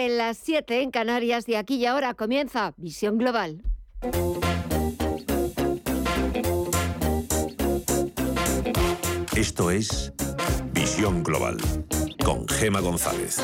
tarde, las 7 en Canarias y aquí y ahora comienza Visión Global. Esto es Visión Global con Gema González.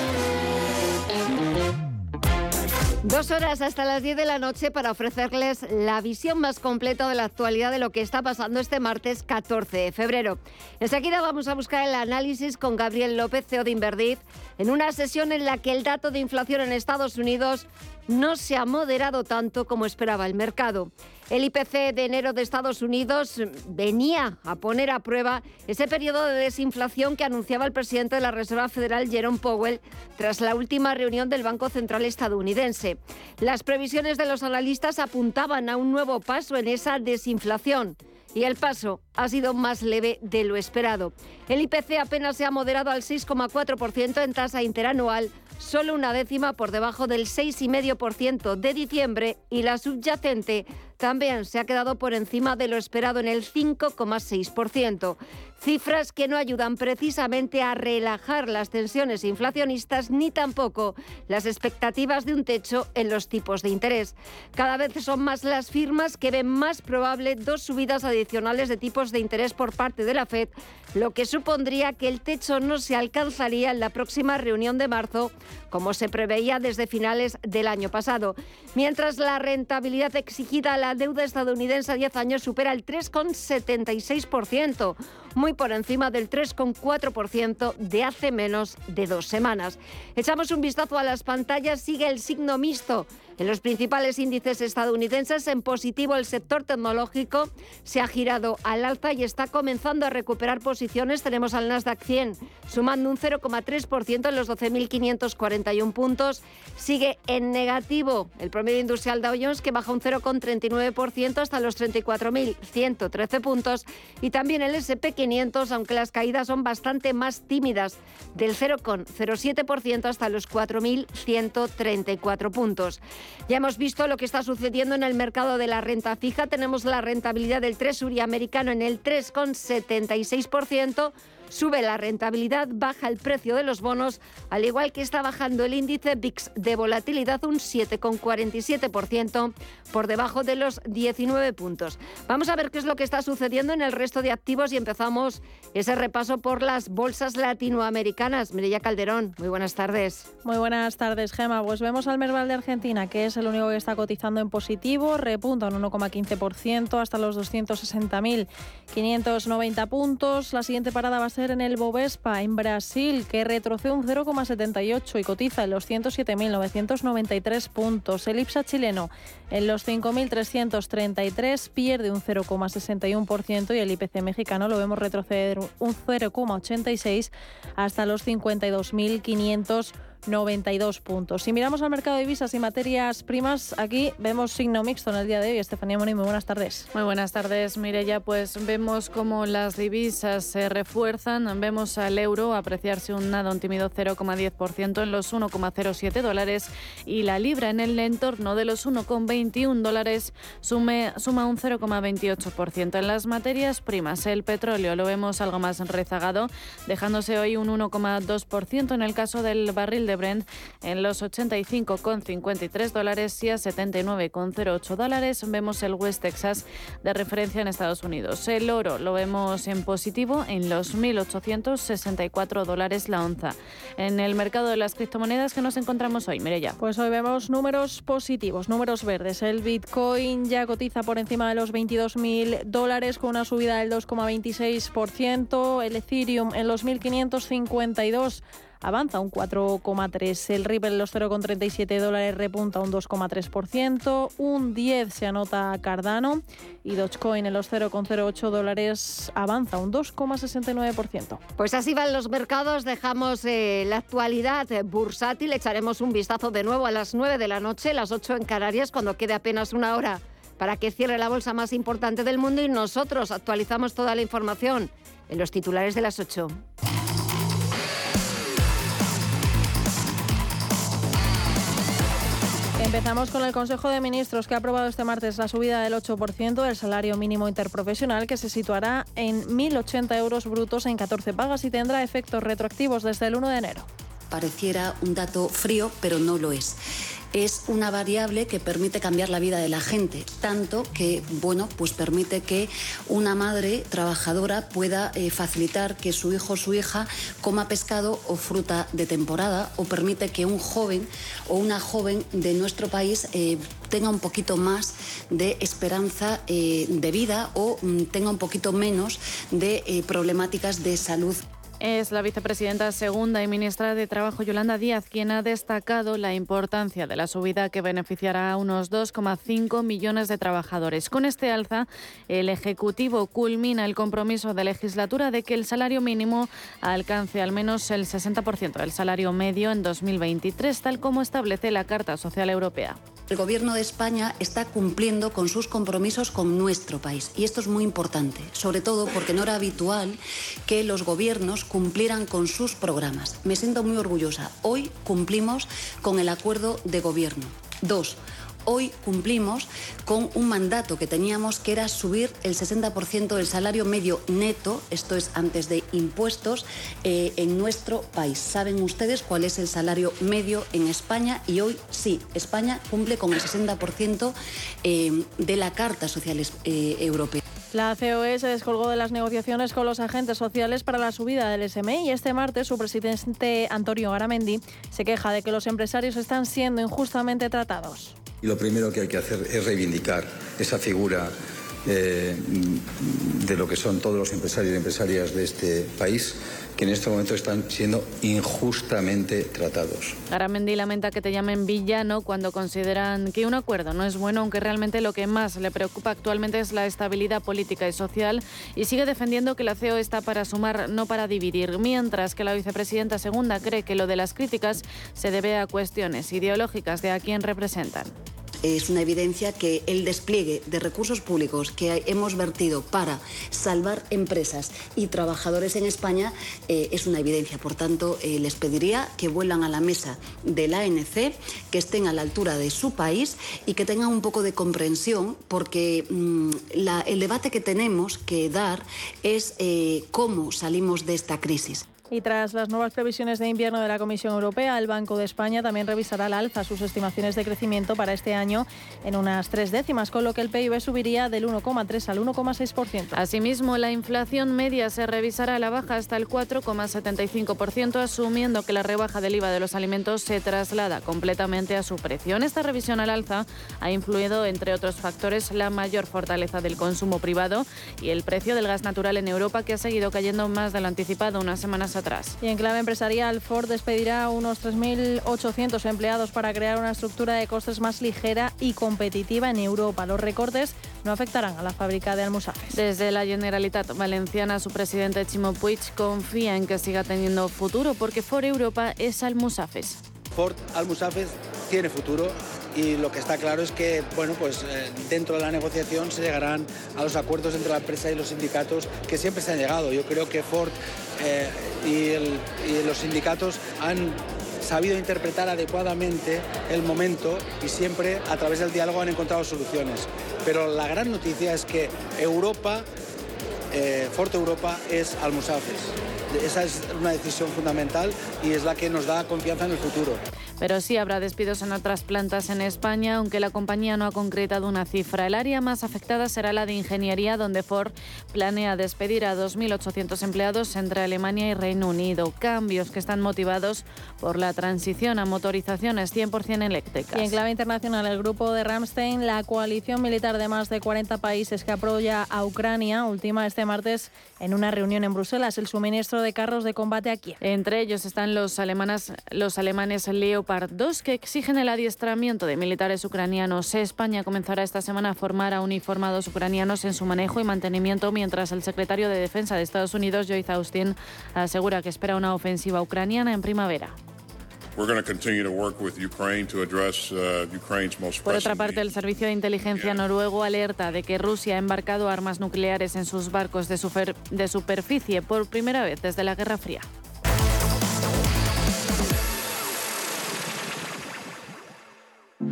Dos horas hasta las 10 de la noche para ofrecerles la visión más completa de la actualidad de lo que está pasando este martes 14 de febrero. Enseguida vamos a buscar el análisis con Gabriel López, CEO de Inverdiz, en una sesión en la que el dato de inflación en Estados Unidos no se ha moderado tanto como esperaba el mercado. El IPC de enero de Estados Unidos venía a poner a prueba ese periodo de desinflación que anunciaba el presidente de la Reserva Federal, Jerome Powell, tras la última reunión del Banco Central estadounidense. Las previsiones de los analistas apuntaban a un nuevo paso en esa desinflación y el paso ha sido más leve de lo esperado. El IPC apenas se ha moderado al 6,4% en tasa interanual, solo una décima por debajo del 6,5% de diciembre y la subyacente también se ha quedado por encima de lo esperado en el 5,6%. Cifras que no ayudan precisamente a relajar las tensiones inflacionistas ni tampoco las expectativas de un techo en los tipos de interés. Cada vez son más las firmas que ven más probable dos subidas adicionales de tipos de interés por parte de la Fed, lo que supondría que el techo no se alcanzaría en la próxima reunión de marzo, como se preveía desde finales del año pasado. Mientras la rentabilidad exigida a la deuda estadounidense a 10 años supera el 3,76%, muy por encima del 3,4% de hace menos de dos semanas. Echamos un vistazo a las pantallas, sigue el signo mixto. En los principales índices estadounidenses, en positivo el sector tecnológico se ha girado al alza y está comenzando a recuperar posiciones. Tenemos al Nasdaq 100 sumando un 0,3% en los 12.541 puntos. Sigue en negativo el promedio industrial Dow Jones que baja un 0,39% hasta los 34.113 puntos y también el SP 500, aunque las caídas son bastante más tímidas, del 0,07% hasta los 4.134 puntos. Ya hemos visto lo que está sucediendo en el mercado de la renta fija. Tenemos la rentabilidad del Treasury americano en el 3,76%. Sube la rentabilidad, baja el precio de los bonos, al igual que está bajando el índice VIX de volatilidad un 7,47% por debajo de los 19 puntos. Vamos a ver qué es lo que está sucediendo en el resto de activos y empezamos ese repaso por las bolsas latinoamericanas. Mireya Calderón, muy buenas tardes. Muy buenas tardes, Gema. Pues vemos al Merval de Argentina, que es el único que está cotizando en positivo, repunta un 1,15% hasta los 260.590 puntos. La siguiente parada va a en el Bovespa, en Brasil, que retrocede un 0,78 y cotiza en los 107.993 puntos. El IPSA chileno en los 5.333 pierde un 0,61% y el IPC mexicano lo vemos retroceder un 0,86 hasta los 52.500 92 puntos. Si miramos al mercado de divisas y materias primas, aquí vemos signo mixto en el día de hoy. Estefanía Moni, muy buenas tardes. Muy buenas tardes, Mireya. Pues vemos cómo las divisas se refuerzan. Vemos al euro apreciarse un nada, un tímido 0,10% en los 1,07 dólares y la libra en el entorno de los 1,21 dólares sume, suma un 0,28%. En las materias primas, el petróleo lo vemos algo más rezagado, dejándose hoy un 1,2% en el caso del barril de Brent en los 85,53 dólares y a 79,08 dólares. Vemos el West Texas de referencia en Estados Unidos. El oro lo vemos en positivo en los 1.864 dólares la onza. En el mercado de las criptomonedas que nos encontramos hoy, ya. Pues hoy vemos números positivos, números verdes. El Bitcoin ya cotiza por encima de los 22.000 dólares con una subida del 2,26%. El Ethereum en los 1.552 avanza un 4,3%. El Ripple los 0,37 dólares repunta un 2,3%. Un 10 se anota Cardano y Dogecoin en los 0,08 dólares avanza un 2,69%. Pues así van los mercados. Dejamos eh, la actualidad bursátil. Echaremos un vistazo de nuevo a las 9 de la noche, las 8 en Canarias, cuando quede apenas una hora para que cierre la bolsa más importante del mundo y nosotros actualizamos toda la información en los titulares de las 8. Empezamos con el Consejo de Ministros que ha aprobado este martes la subida del 8% del salario mínimo interprofesional que se situará en 1.080 euros brutos en 14 pagas y tendrá efectos retroactivos desde el 1 de enero. pareciera un dato frío, pero no lo es es una variable que permite cambiar la vida de la gente, tanto que, bueno, pues permite que una madre trabajadora pueda eh, facilitar que su hijo o su hija coma pescado o fruta de temporada, o permite que un joven o una joven de nuestro país eh, tenga un poquito más de esperanza eh, de vida o mm, tenga un poquito menos de problemáticas de salud. Es la vicepresidenta segunda y ministra de Trabajo, Yolanda Díaz, quien ha destacado la importancia de la subida que beneficiará a unos 2,5 millones de trabajadores. Con este alza, el Ejecutivo culmina el compromiso de legislatura de que el salario mínimo alcance al menos el 60% del salario medio en 2023, tal como establece la Carta Social Europea. El Gobierno de España está cumpliendo con sus compromisos con nuestro país y esto es muy importante, sobre todo porque no era habitual que los gobiernos cumplieran con sus programas. Me siento muy orgullosa. Hoy cumplimos con el acuerdo de gobierno. Dos, hoy cumplimos con un mandato que teníamos que era subir el 60% del salario medio neto, esto es antes de impuestos, eh, en nuestro país. ¿Saben ustedes cuál es el salario medio en España? Y hoy sí, España cumple con el 60% eh, de la Carta Social eh, Europea. La COE se descolgó de las negociaciones con los agentes sociales para la subida del SMI y este martes su presidente Antonio Garamendi se queja de que los empresarios están siendo injustamente tratados. Y lo primero que hay que hacer es reivindicar esa figura eh, de lo que son todos los empresarios y empresarias de este país que en este momento están siendo injustamente tratados. Garamendi lamenta que te llamen villano cuando consideran que un acuerdo no es bueno, aunque realmente lo que más le preocupa actualmente es la estabilidad política y social y sigue defendiendo que la CEO está para sumar, no para dividir, mientras que la vicepresidenta segunda cree que lo de las críticas se debe a cuestiones ideológicas de a quién representan es una evidencia que el despliegue de recursos públicos que hemos vertido para salvar empresas y trabajadores en España eh, es una evidencia. Por tanto, eh, les pediría que vuelvan a la mesa de la ANC, que estén a la altura de su país y que tengan un poco de comprensión, porque mm, el debate que tenemos que dar es eh, cómo salimos de esta crisis. Y tras las nuevas previsiones de invierno de la Comisión Europea, el Banco de España también revisará al alza sus estimaciones de crecimiento para este año en unas tres décimas, con lo que el PIB subiría del 1,3 al 1,6%. Asimismo, la inflación media se revisará a la baja hasta el 4,75%, asumiendo que la rebaja del IVA de los alimentos se traslada completamente a su precio. En esta revisión al alza ha influido, entre otros factores, la mayor fortaleza del consumo privado y el precio del gas natural en Europa, que ha seguido cayendo más de lo anticipado unas semanas atrás. Y en clave empresarial, Ford despedirá unos 3.800 empleados para crear una estructura de costes más ligera y competitiva en Europa. Los recortes no afectarán a la fábrica de Almusafes. Desde la Generalitat Valenciana, su presidente Chimo Puig confía en que siga teniendo futuro porque Ford Europa es Almusafes. Ford Almusafes tiene futuro y lo que está claro es que bueno, pues, eh, dentro de la negociación se llegarán a los acuerdos entre la empresa y los sindicatos que siempre se han llegado. Yo creo que Ford eh, y, los sindicatos han sabido interpretar adecuadamente el momento y siempre a través del diálogo han encontrado soluciones. Pero la gran noticia es que Europa, eh, Ford Europa es Almusafes. Esa es una decisión fundamental y es la que nos da confianza en el futuro pero sí habrá despidos en otras plantas en España, aunque la compañía no ha concretado una cifra. El área más afectada será la de ingeniería, donde Ford planea despedir a 2.800 empleados entre Alemania y Reino Unido. Cambios que están motivados por la transición a motorizaciones 100% eléctricas. Y en clave internacional, el grupo de Ramstein, la coalición militar de más de 40 países que apoya a Ucrania, última este martes en una reunión en Bruselas el suministro de carros de combate aquí. Entre ellos están los, alemanas, los alemanes Leo dos que exigen el adiestramiento de militares ucranianos. España comenzará esta semana a formar a uniformados ucranianos en su manejo y mantenimiento, mientras el secretario de Defensa de Estados Unidos, Joyce Austin, asegura que espera una ofensiva ucraniana en primavera. Uh, Por otra parte, el Servicio de Inteligencia noruego alerta de que Rusia ha embarcado armas nucleares en sus barcos de, de superficie por primera vez desde la Guerra Fría.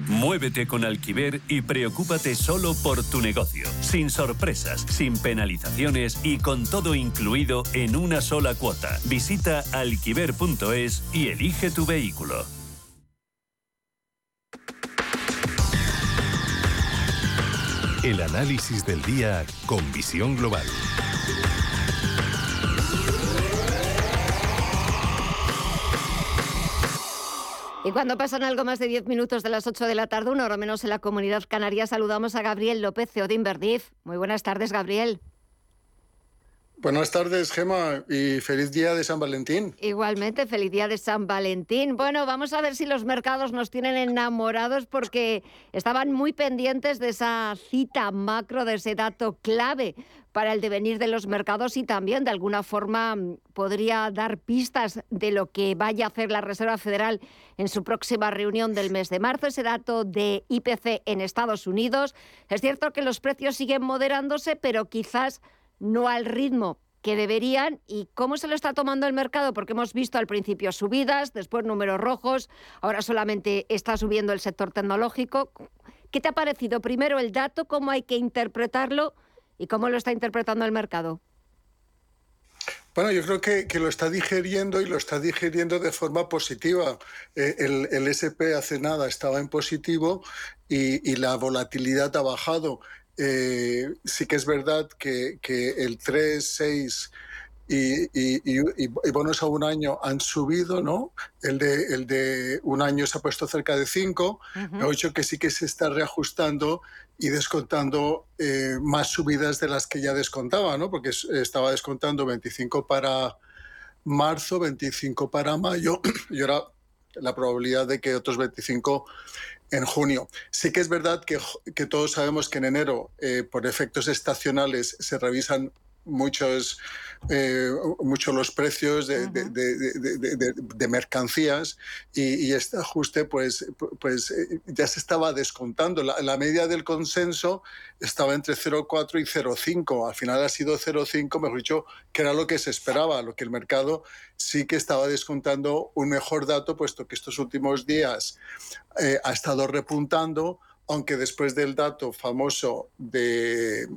Muévete con Alquiver y preocúpate solo por tu negocio, sin sorpresas, sin penalizaciones y con todo incluido en una sola cuota. Visita alquiver.es y elige tu vehículo. El análisis del día con visión global. Y cuando pasan algo más de 10 minutos de las 8 de la tarde, una hora menos en la comunidad canaria, saludamos a Gabriel López, CEO de Inverdif. Muy buenas tardes, Gabriel. Buenas tardes, Gema, y feliz día de San Valentín. Igualmente, feliz día de San Valentín. Bueno, vamos a ver si los mercados nos tienen enamorados porque estaban muy pendientes de esa cita macro, de ese dato clave para el devenir de los mercados y también de alguna forma podría dar pistas de lo que vaya a hacer la Reserva Federal en su próxima reunión del mes de marzo. Ese dato de IPC en Estados Unidos. Es cierto que los precios siguen moderándose, pero quizás no al ritmo que deberían y cómo se lo está tomando el mercado, porque hemos visto al principio subidas, después números rojos, ahora solamente está subiendo el sector tecnológico. ¿Qué te ha parecido primero el dato, cómo hay que interpretarlo y cómo lo está interpretando el mercado? Bueno, yo creo que, lo está digeriendo y lo está digeriendo de forma positiva. Eh, el, el, SP hace nada estaba en positivo y, y la volatilidad ha bajado. Eh, sí que es verdad que, el 3, 6 y, bonos a un año han subido, ¿no? El de, el de un año se ha puesto cerca de 5, uh hecho que sí que se está reajustando y descontando eh, más subidas de las que ya descontaba, ¿no? Porque estaba descontando 25 para marzo, 25 para mayo y ahora la probabilidad de que otros 25 en junio. Sí que es verdad que, todos sabemos que en enero, eh, por efectos estacionales, se revisan muchos, eh, mucho los precios de, de, mercancías y, este ajuste pues, pues eh, ya se estaba descontando. La, la media del consenso estaba entre 0,4 y 0,5. Al final ha sido 0,5, mejor dicho, que era lo que se esperaba, lo que el mercado sí que estaba descontando un mejor dato, puesto que estos últimos días eh, ha estado repuntando aunque después del dato famoso de,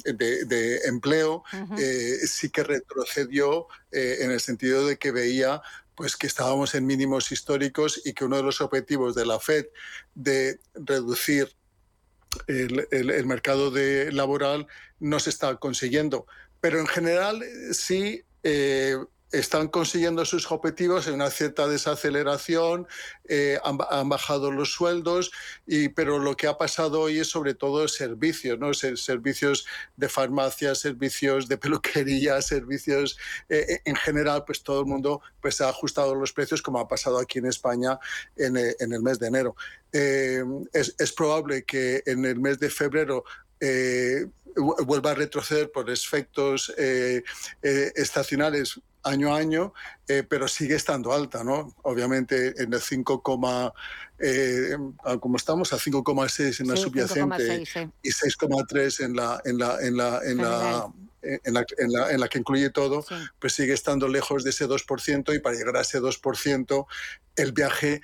empleo, eh, sí que retrocedió eh, en el sentido de que veía pues que estábamos en mínimos históricos y que uno de los objetivos de la Fed de reducir el, mercado de laboral no se está consiguiendo. Pero en general sí eh, están consiguiendo sus objetivos en una cierta desaceleración, eh, han, bajado los sueldos, y, pero lo que ha pasado hoy es sobre todo servicios, ¿no? servicios de farmacia, servicios de peluquería, servicios eh, eh, en general, pues todo el mundo pues, ha ajustado los precios como ha pasado aquí en España en, el mes de enero. Es, es, probable que en el mes de febrero vuelva a retroceder por efectos estacionales año a año, eh, pero sigue estando alta, ¿no? Obviamente en el 5, eh, como estamos a 5,6 en la subyacente y 6,3 en la en la en la en la en la, en, la, que incluye todo, pues sigue estando lejos de ese 2% y para llegar a ese 2% el viaje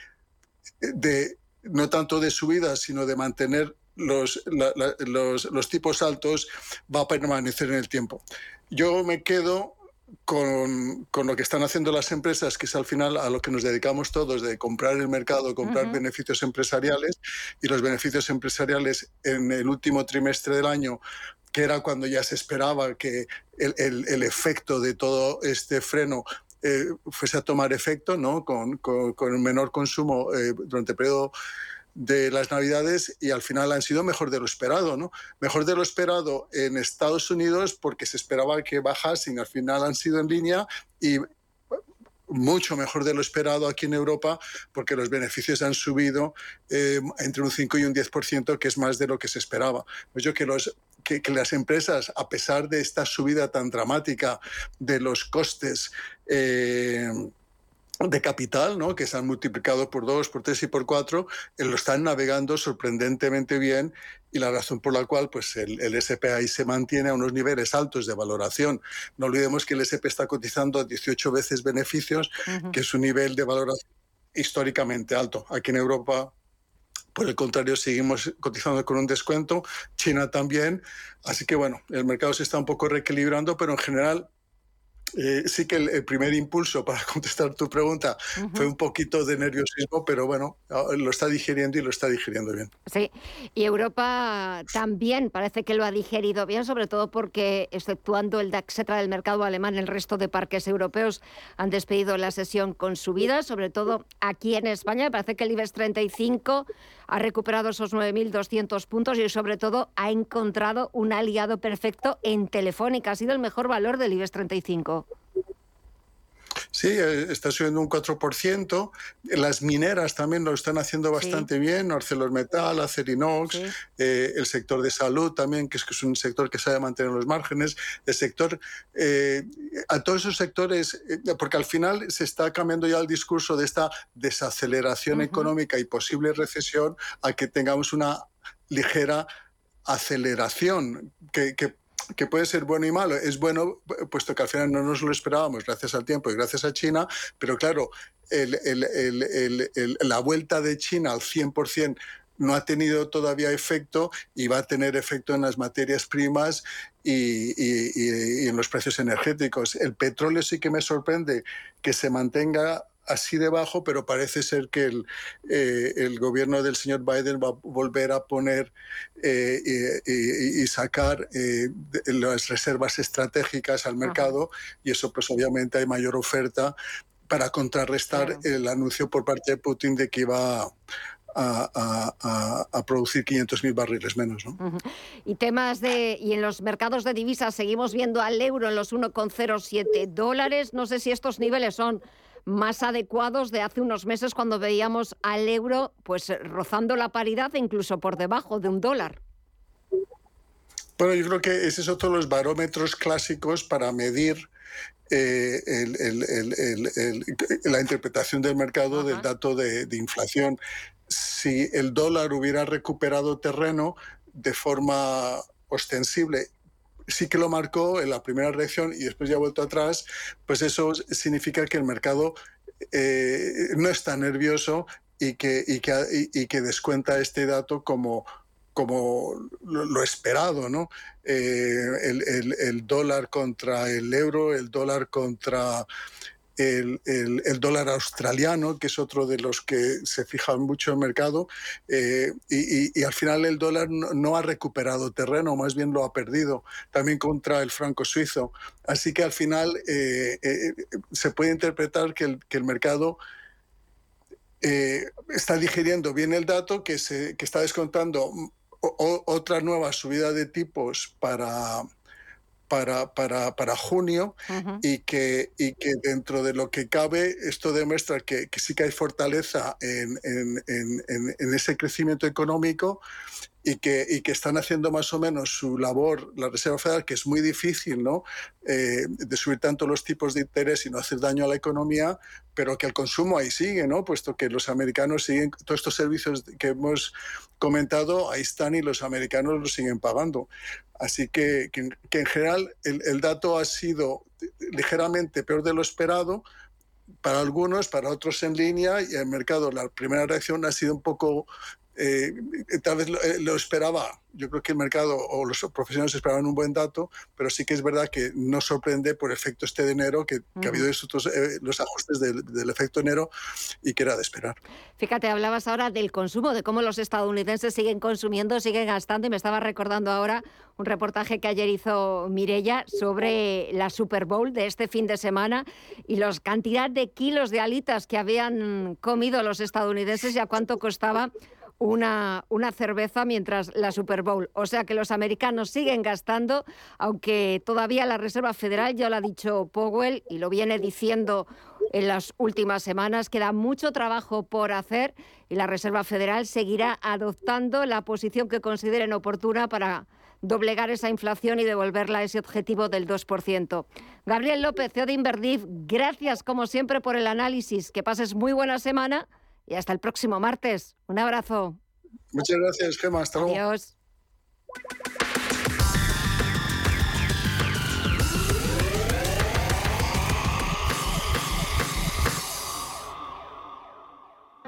de no tanto de subida, sino de mantener los, los, los tipos altos va a permanecer en el tiempo. Yo me quedo con, con, lo que están haciendo las empresas, que es al final a lo que nos dedicamos todos, de comprar el mercado, comprar beneficios empresariales, y los beneficios empresariales en el último trimestre del año, que era cuando ya se esperaba que el, el, efecto de todo este freno eh, fuese a tomar efecto, ¿no? con, con, menor consumo eh, durante el periodo de las Navidades y al final han sido mejor de lo esperado, ¿no? Mejor de lo esperado en Estados Unidos porque se esperaba que bajasen, al final han sido en línea y mucho mejor de lo esperado aquí en Europa porque los beneficios han subido eh, entre un 5 y un 10%, que es más de lo que se esperaba. Pues yo que los que, las empresas, a pesar de esta subida tan dramática de los costes, eh, de capital, ¿no? que se han multiplicado por dos, por tres y por cuatro, eh, lo están navegando sorprendentemente bien y la razón por la cual pues, el, el SPI se mantiene a unos niveles altos de valoración. No olvidemos que el SP está cotizando a 18 veces beneficios, que es un nivel de valoración históricamente alto. Aquí en Europa Por el contrario, seguimos cotizando con un descuento, China también. Así que bueno, el mercado se está un poco reequilibrando, pero en general eh, sí que el, primer impulso para contestar tu pregunta fue un poquito de nerviosismo, pero bueno, ah, lo está digiriendo y lo está digiriendo bien. Sí, y Europa también parece que lo ha digerido bien, sobre todo porque, exceptuando el DAX del mercado alemán, el resto de parques europeos han despedido la sesión con subidas, sobre todo aquí en España. Parece que el IBEX 35 ha recuperado esos 9.200 puntos y sobre todo ha encontrado un aliado perfecto en Telefónica. Ha sido el mejor valor del IBEX 35. Sí, eh, está subiendo un 4%. Las mineras también lo están haciendo bastante bien. ArcelorMittal, Acerinox, eh, el sector de salud también, que es, que es un sector que sabe mantener los márgenes. El sector, eh, a todos esos sectores, porque al final se está cambiando ya el discurso de esta desaceleración económica y posible recesión a que tengamos una ligera aceleración que, que que puede ser bueno y malo. Es bueno, puesto que al final no nos lo esperábamos gracias al tiempo y gracias a China, pero claro, la vuelta de China al 100% no ha tenido todavía efecto y va a tener efecto en las materias primas y, y, en los precios energéticos. El petróleo sí que me sorprende que se mantenga así debajo, pero parece ser que el, eh, el, gobierno del señor Biden va a volver a poner eh, y, sacar eh, las reservas estratégicas al mercado y eso pues obviamente hay mayor oferta para contrarrestar el anuncio por parte de Putin de que iba a, a, producir 500.000 barriles menos. ¿no? Y temas de. Y en los mercados de divisas seguimos viendo al euro en los 1,07 dólares. No sé si estos niveles son más adecuados de hace unos meses cuando veíamos al euro pues rozando la paridad e incluso por debajo de un dólar. Bueno, yo creo que ese es otro de los barómetros clásicos para medir eh, la interpretación del mercado del dato de, de, inflación. Si el dólar hubiera recuperado terreno de forma ostensible sí que lo marcó en la primera reacción y después ya ha vuelto atrás, pues eso significa que el mercado eh, no está nervioso y que, y que, y que descuenta este dato como, como lo, esperado, ¿no? Eh, el, el, dólar contra el euro, el dólar contra el, dólar australiano, que es otro de los que se fijan mucho en el mercado, eh, y, al final el dólar no, ha recuperado terreno, más bien lo ha perdido, también contra el franco suizo. Así que al final eh, eh, se puede interpretar que el, que el mercado está digiriendo bien el dato, que, se, que está descontando otra nueva subida de tipos para para, para, para junio y, que, y que dentro de lo que cabe esto demuestra que, que sí que hay fortaleza en, en, en, en ese crecimiento económico y que, y que están haciendo más o menos su labor, la Reserva Federal, que es muy difícil, ¿no? Eh, de subir tanto los tipos de interés y no hacer daño a la economía, pero que el consumo ahí sigue, ¿no? Puesto que los americanos siguen, todos estos servicios que hemos comentado, ahí están y los americanos los siguen pagando. Así que, que, en general el, el dato ha sido ligeramente peor de lo esperado, para algunos, para otros en línea, y el mercado, la primera reacción ha sido un poco eh, tal vez eh, lo, esperaba, yo creo que el mercado o los profesionales esperaban un buen dato, pero sí que es verdad que no sorprende por efecto este de enero, que, ha habido estos, eh, los ajustes del, del, efecto enero y que era de esperar. Fíjate, hablabas ahora del consumo, de cómo los estadounidenses siguen consumiendo, siguen gastando, y me estaba recordando ahora un reportaje que ayer hizo Mirella sobre la Super Bowl de este fin de semana y la cantidad de kilos de alitas que habían comido los estadounidenses y a cuánto costaba una, una cerveza mientras la Super Bowl. O sea que los americanos siguen gastando, aunque todavía la Reserva Federal, ya lo ha dicho Powell y lo viene diciendo en las últimas semanas, queda mucho trabajo por hacer y la Reserva Federal seguirá adoptando la posición que consideren oportuna para doblegar esa inflación y devolverla a ese objetivo del 2%. Gabriel López, CEO de Inverdiv, gracias como siempre por el análisis. Que pases muy buena semana y hasta el próximo martes. Un abrazo. Muchas gracias, Gemma. Hasta luego. Adiós.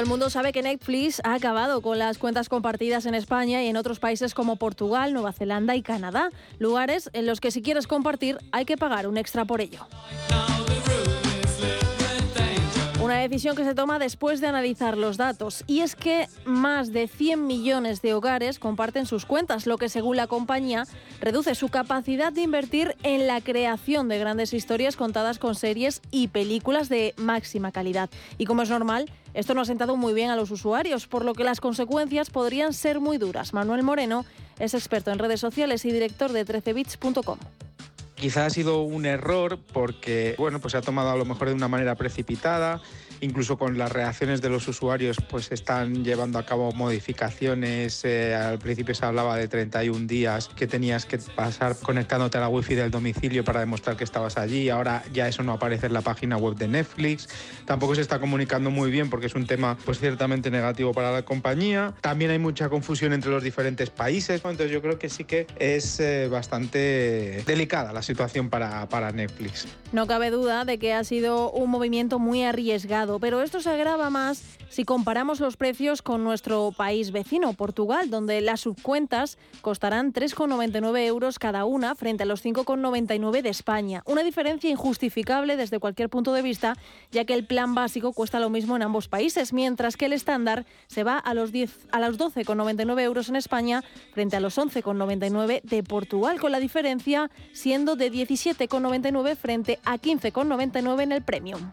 Todo el mundo sabe que Netflix ha acabado con las cuentas compartidas en España y en otros países como Portugal, Nueva Zelanda y Canadá, lugares en los que si quieres compartir hay que pagar un extra por ello. Una decisión que se toma después de analizar los datos. Y es que más de 100 millones de hogares comparten sus cuentas, lo que según la compañía reduce su capacidad de invertir en la creación de grandes historias contadas con series y películas de máxima calidad. Y como es normal, esto no ha sentado muy bien a los usuarios, por lo que las consecuencias podrían ser muy duras. Manuel Moreno es experto en redes sociales y director de 13bits.com. Quizá ha sido un error porque, bueno, pues se ha tomado a lo mejor de una manera precipitada, incluso con las reacciones de los usuarios, pues están llevando a cabo modificaciones. Eh, al principio se hablaba de 31 días que tenías que pasar conectándote a la wifi del domicilio para demostrar que estabas allí. Ahora ya eso no aparece en la página web de Netflix. Tampoco se está comunicando muy bien porque es un tema, pues ciertamente negativo para la compañía. También hay mucha confusión entre los diferentes países. Entonces yo creo que sí que es eh, bastante delicada la situación para, para Netflix. No cabe duda de que ha sido un movimiento muy arriesgado, pero esto se agrava más si comparamos los precios con nuestro país vecino, Portugal, donde las subcuentas costarán 3,99 euros cada una frente a los 5,99 de España. Una diferencia injustificable desde cualquier punto de vista, ya que el plan básico cuesta lo mismo en ambos países, mientras que el estándar se va a los, 10, a los 12,99 euros en España frente a los 11,99 de Portugal, con la diferencia siendo de 17,99 frente a 15,99 en el Premium.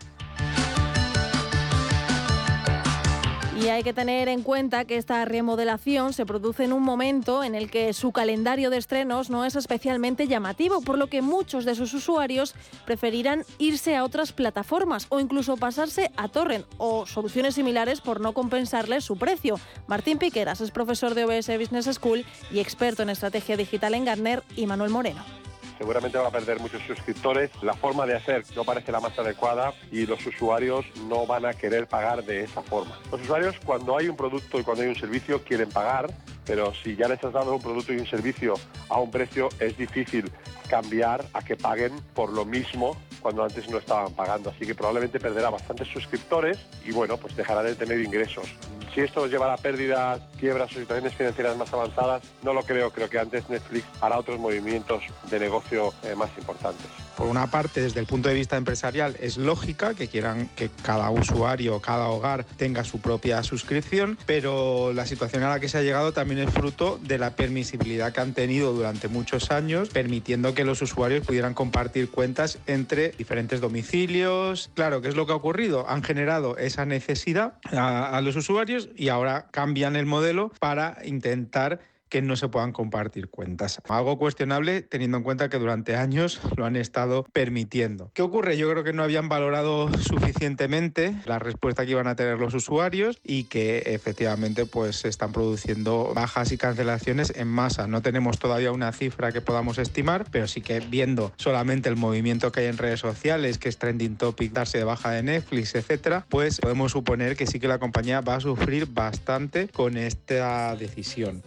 Y hay que tener en cuenta que esta remodelación se produce en un momento en el que su calendario de estrenos no es especialmente llamativo, por lo que muchos de sus usuarios preferirán irse a otras plataformas o incluso pasarse a Torrent o soluciones similares por no compensarles su precio. Martín Piqueras es profesor de OBS Business School y experto en estrategia digital en Gartner y Manuel Moreno seguramente va a perder muchos suscriptores. La forma de hacer no parece la más adecuada y los usuarios no van a querer pagar de esa forma. Los usuarios cuando hay un producto y cuando hay un servicio quieren pagar, pero si ya les has dado un producto y un servicio a un precio es difícil cambiar a que paguen por lo mismo cuando antes no estaban pagando. Así que probablemente perderá bastantes suscriptores y bueno, pues dejará de tener ingresos. Si esto nos llevará a pérdidas, quiebras o situaciones financieras más avanzadas, no lo creo. Creo que antes Netflix hará otros movimientos de negocio eh, más importantes. Por una parte, desde el punto de vista empresarial, es lógica que quieran que cada usuario, cada hogar tenga su propia suscripción, pero la situación a la que se ha llegado también es fruto de la permisibilidad que han tenido durante muchos años, permitiendo que los usuarios pudieran compartir cuentas entre diferentes domicilios. Claro, ¿qué es lo que ha ocurrido? Han generado esa necesidad a, a los usuarios y ahora cambian el modelo para intentar que no se puedan compartir cuentas. Algo cuestionable teniendo en cuenta que durante años lo han estado permitiendo. ¿Qué ocurre? Yo creo que no habían valorado suficientemente la respuesta que iban a tener los usuarios y que efectivamente pues se están produciendo bajas y cancelaciones en masa. No tenemos todavía una cifra que podamos estimar, pero sí que viendo solamente el movimiento que hay en redes sociales, que es trending topic, darse de baja de Netflix, etcétera, pues podemos suponer que sí que la compañía va a sufrir bastante con esta decisión.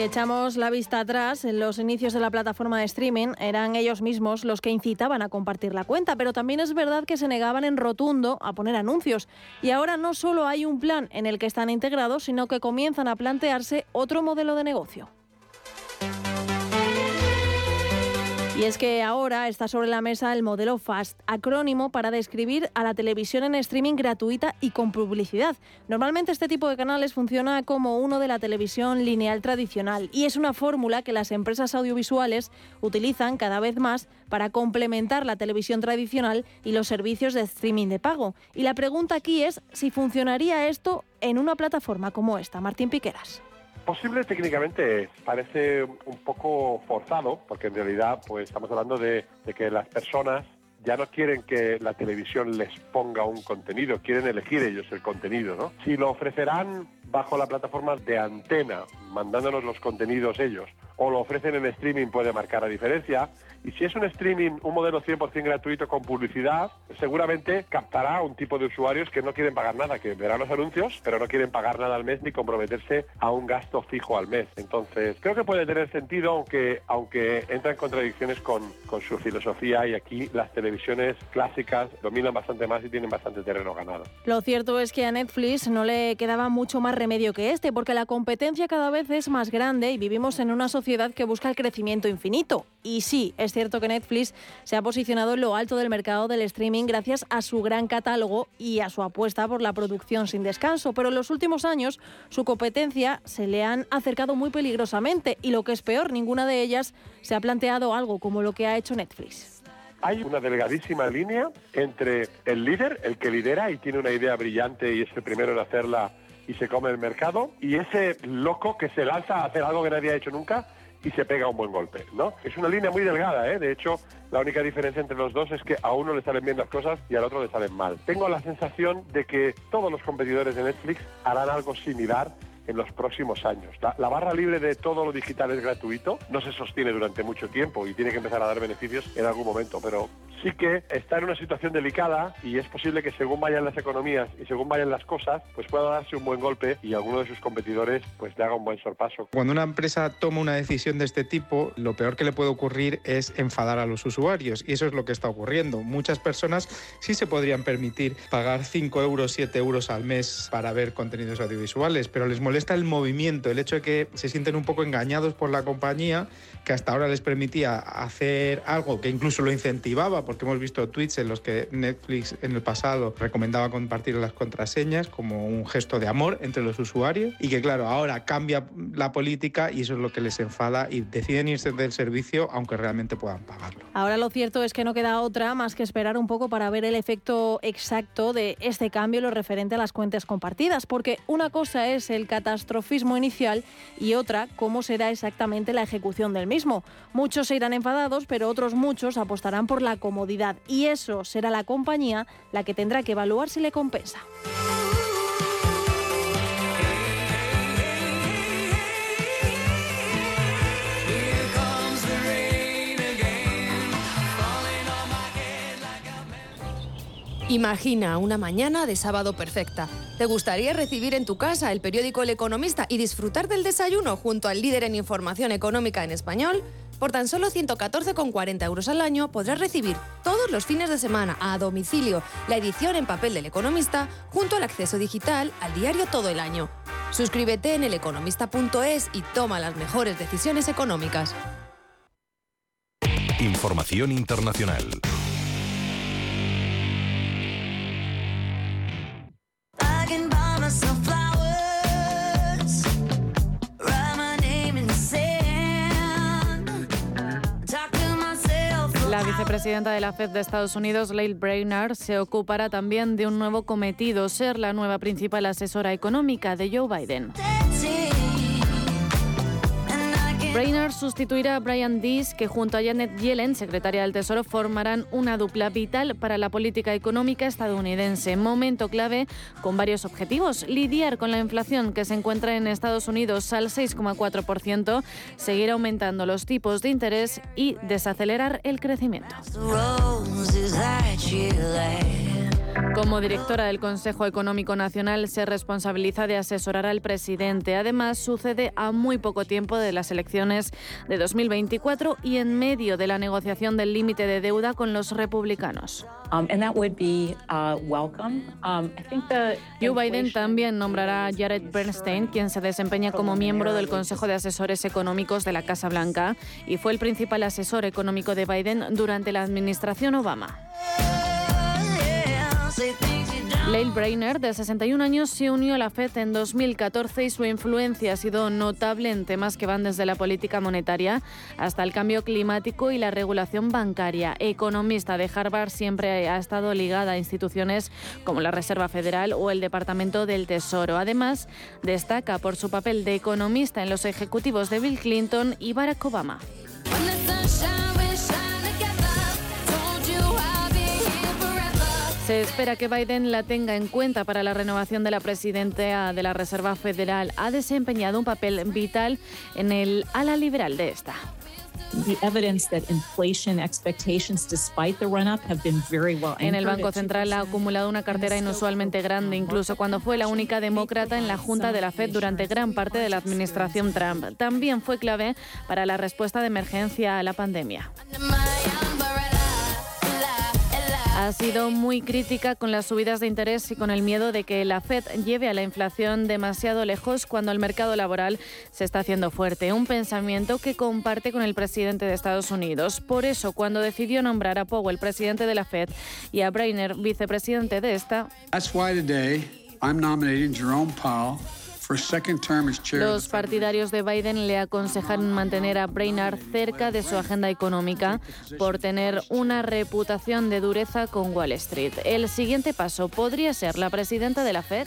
Si echamos la vista atrás, en los inicios de la plataforma de streaming eran ellos mismos los que incitaban a compartir la cuenta, pero también es verdad que se negaban en rotundo a poner anuncios. Y ahora no solo hay un plan en el que están integrados, sino que comienzan a plantearse otro modelo de negocio. Y es que ahora está sobre la mesa el modelo FAST, acrónimo para describir a la televisión en streaming gratuita y con publicidad. Normalmente este tipo de canales funciona como uno de la televisión lineal tradicional y es una fórmula que las empresas audiovisuales utilizan cada vez más para complementar la televisión tradicional y los servicios de streaming de pago. Y la pregunta aquí es si funcionaría esto en una plataforma como esta. Martín Piqueras posible técnicamente parece un poco forzado, porque en realidad pues estamos hablando de, que las personas ya no quieren que la televisión les ponga un contenido, quieren elegir ellos el contenido, ¿no? Si lo ofrecerán bajo la plataforma de antena, mandándonos los contenidos ellos, o lo ofrecen en streaming puede marcar la diferencia. Y si es un streaming, un modelo 100% gratuito con publicidad, seguramente captará un tipo de usuarios que no quieren pagar nada, que verán los anuncios, pero no quieren pagar nada al mes ni comprometerse a un gasto fijo al mes. Entonces, creo que puede tener sentido, aunque, aunque entra en contradicciones con, con su filosofía y aquí las televisiones clásicas dominan bastante más y tienen bastante terreno ganado. Lo cierto es que a Netflix no le quedaba mucho más remedio que este, porque la competencia cada vez es más grande y vivimos en una sociedad que busca el crecimiento infinito. Y sí, es cierto que Netflix se ha posicionado en lo alto del mercado del streaming gracias a su gran catálogo y a su apuesta por la producción sin descanso, pero en los últimos años su competencia se le han acercado muy peligrosamente y lo que es peor, ninguna de ellas se ha planteado algo como lo que ha hecho Netflix. Hay una delgadísima línea entre el líder, el que lidera y tiene una idea brillante y es el primero en hacerla y se come el mercado, y ese loco que se lanza a hacer algo que nadie ha hecho nunca y se pega un buen golpe, ¿no? Es una línea muy delgada, ¿eh? De hecho, la única diferencia entre los dos es que a uno le salen bien las cosas y al otro le salen mal. Tengo la sensación de que todos los competidores de Netflix harán algo similar en los próximos años. La, la, barra libre de todo lo digital es gratuito, no se sostiene durante mucho tiempo y tiene que empezar a dar beneficios en algún momento, pero sí que está en una situación delicada y es posible que según vayan las economías y según vayan las cosas, pues pueda darse un buen golpe y alguno de sus competidores pues le haga un buen sorpaso. Cuando una empresa toma una decisión de este tipo, lo peor que le puede ocurrir es enfadar a los usuarios y eso es lo que está ocurriendo. Muchas personas sí se podrían permitir pagar 5 euros, 7 euros al mes para ver contenidos audiovisuales, pero les molesta el movimiento, el hecho de que se sienten un poco engañados por la compañía que hasta ahora les permitía hacer algo que incluso lo incentivaba porque hemos visto tweets en los que Netflix en el pasado recomendaba compartir las contraseñas como un gesto de amor entre los usuarios y que claro, ahora cambia la política y eso es lo que les enfada y deciden irse del servicio aunque realmente puedan pagarlo. Ahora lo cierto es que no queda otra más que esperar un poco para ver el efecto exacto de este cambio lo referente a las cuentas compartidas, porque una cosa es el catastrofismo inicial y otra cómo será exactamente la ejecución del mismo. Muchos se irán enfadados, pero otros muchos apostarán por la comodidad y eso será la compañía la que tendrá que evaluar si le compensa. Imagina una mañana de sábado perfecta. ¿Te gustaría recibir en tu casa el periódico El Economista y disfrutar del desayuno junto al líder en información económica en español? Por tan solo 114,40 euros al año podrás recibir todos los fines de semana a domicilio la edición en papel del Economista junto al acceso digital al diario todo el año. Suscríbete en eleconomista.es y toma las mejores decisiones económicas. Información internacional. Vicepresidenta de la Fed de Estados Unidos, Lael Brainard, se ocupará también de un nuevo cometido, ser la nueva principal asesora económica de Joe Biden. Brainard sustituirá a Brian Dees, que junto a Janet Yellen, secretaria del Tesoro, formarán una dupla vital para la política económica estadounidense. Momento clave con varios objetivos. Lidiar con la inflación que se encuentra en Estados Unidos al 6,4%, seguir aumentando los tipos de interés y desacelerar el crecimiento. Como directora del Consejo Económico Nacional se responsabiliza de asesorar al presidente. Además, sucede a muy poco tiempo de las elecciones de 2024 y en medio de la negociación del límite de deuda con los republicanos. Um, and that would be uh, welcome. Um, I think the Joe Biden también nombrará a Jared Bernstein, quien se desempeña como miembro del Consejo de Asesores Económicos de la Casa Blanca y fue el principal asesor económico de Biden durante la administración Obama. Lael Brainer, de 61 años, se unió a la FED en 2014 y su influencia ha sido notable en temas que van desde la política monetaria hasta el cambio climático y la regulación bancaria. Economista de Harvard, siempre ha estado ligada a instituciones como la Reserva Federal o el Departamento del Tesoro. Además, destaca por su papel de economista en los ejecutivos de Bill Clinton y Barack Obama. Se espera que Biden la tenga en cuenta para la renovación de la presidenta de la Reserva Federal. Ha desempeñado un papel vital en el ala liberal de esta. En el Banco Central ha acumulado una cartera inusualmente grande, incluso cuando fue la única demócrata en la Junta de la Fed durante gran parte de la administración Trump. También fue clave para la respuesta de emergencia a la pandemia. Ha sido muy crítica con las subidas de interés y con el miedo de que la Fed lleve a la inflación demasiado lejos cuando el mercado laboral se está haciendo fuerte. Un pensamiento que comparte con el presidente de Estados Unidos. Por eso, cuando decidió nombrar a Powell presidente de la Fed y a Brainer vicepresidente de esta, That's why today I'm nominating Jerome Powell los partidarios de Biden le aconsejaron mantener a Brainard cerca de su agenda económica por tener una reputación de dureza con Wall Street. El siguiente paso podría ser la presidenta de la Fed.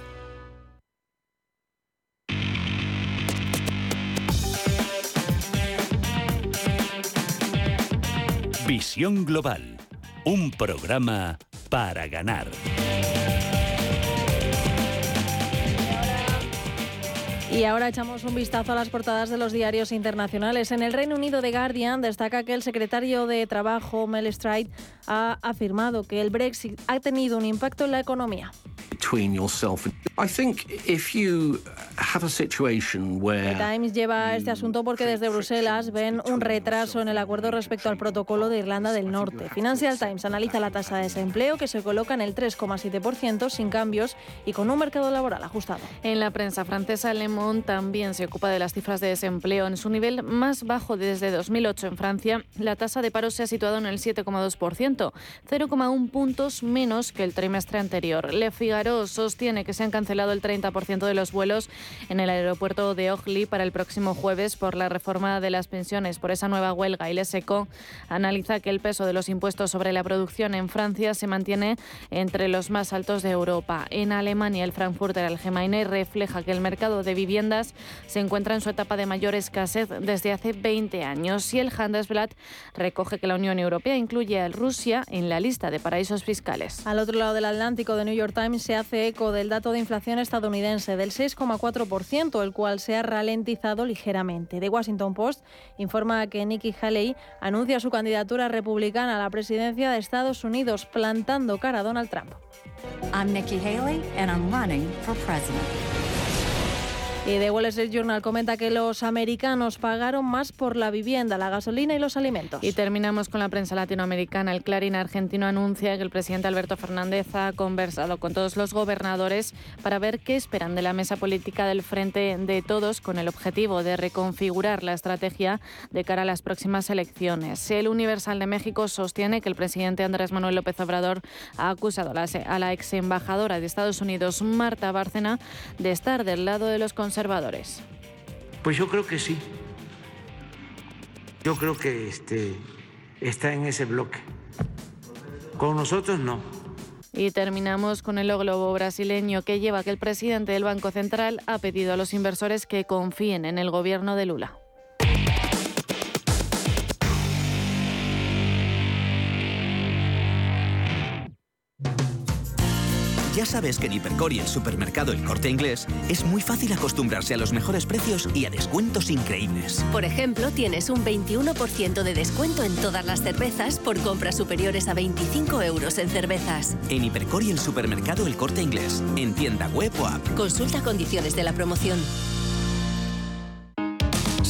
Visión Global, un programa para ganar. Y ahora echamos un vistazo a las portadas de los diarios internacionales. En el Reino Unido, The Guardian destaca que el secretario de Trabajo, Mel Stride, ha afirmado que el Brexit ha tenido un impacto en la economía. The Times lleva este asunto porque desde Bruselas ven un retraso en el acuerdo respecto al protocolo de Irlanda del Norte. Financial Times analiza la tasa de desempleo que se coloca en el 3,7% sin cambios y con un mercado laboral ajustado. En la prensa francesa, Le Monde también se ocupa de las cifras de desempleo. En su nivel más bajo desde 2008 en Francia, la tasa de paro se ha situado en el 7,2%, 0,1 puntos menos que el trimestre anterior. Le Figaro sostiene que se han cancelado el 30% de los vuelos en el aeropuerto de Orly para el próximo jueves por la reforma de las pensiones, por esa nueva huelga. Y Leseco analiza que el peso de los impuestos sobre la producción en Francia se mantiene entre los más altos de Europa. En Alemania, el Frankfurter Allgemeine refleja que el mercado de viviendas se encuentra en su etapa de mayor escasez desde hace 20 años. Y el Handelsblatt recoge que la Unión Europea incluye a Rusia en la lista de paraísos fiscales. Al otro lado del Atlántico, The New York Times se hace eco del dato de inflación estadounidense del 6,4%, el cual se ha ralentizado ligeramente. The Washington Post informa que Nikki Haley anuncia su candidatura republicana a la presidencia de Estados Unidos, plantando cara a Donald Trump. I'm Nikki and I'm running for president. Y The Wall Street Journal comenta que los americanos pagaron más por la vivienda, la gasolina y los alimentos. Y terminamos con la prensa latinoamericana. El Clarín argentino anuncia que el presidente Alberto Fernández ha conversado con todos los gobernadores para ver qué esperan de la mesa política del Frente de Todos con el objetivo de reconfigurar la estrategia de cara a las próximas elecciones. El Universal de México sostiene que el presidente Andrés Manuel López Obrador ha acusado a la, ex embajadora de Estados Unidos, Marta Bárcena, de estar del lado de los conservadores. Pues yo creo que sí. Yo creo que este, está en ese bloque. Con nosotros no. Y terminamos con el globo brasileño que lleva que el presidente del Banco Central ha pedido a los inversores que confíen en el gobierno de Lula. Sabes que en Hipercor y el supermercado El Corte Inglés es muy fácil acostumbrarse a los mejores precios y a descuentos increíbles. Por ejemplo, tienes un 21% de descuento en todas las cervezas por compras superiores a 25 euros en cervezas. En Hipercor y el supermercado El Corte Inglés, en tienda web o app. Consulta condiciones de la promoción.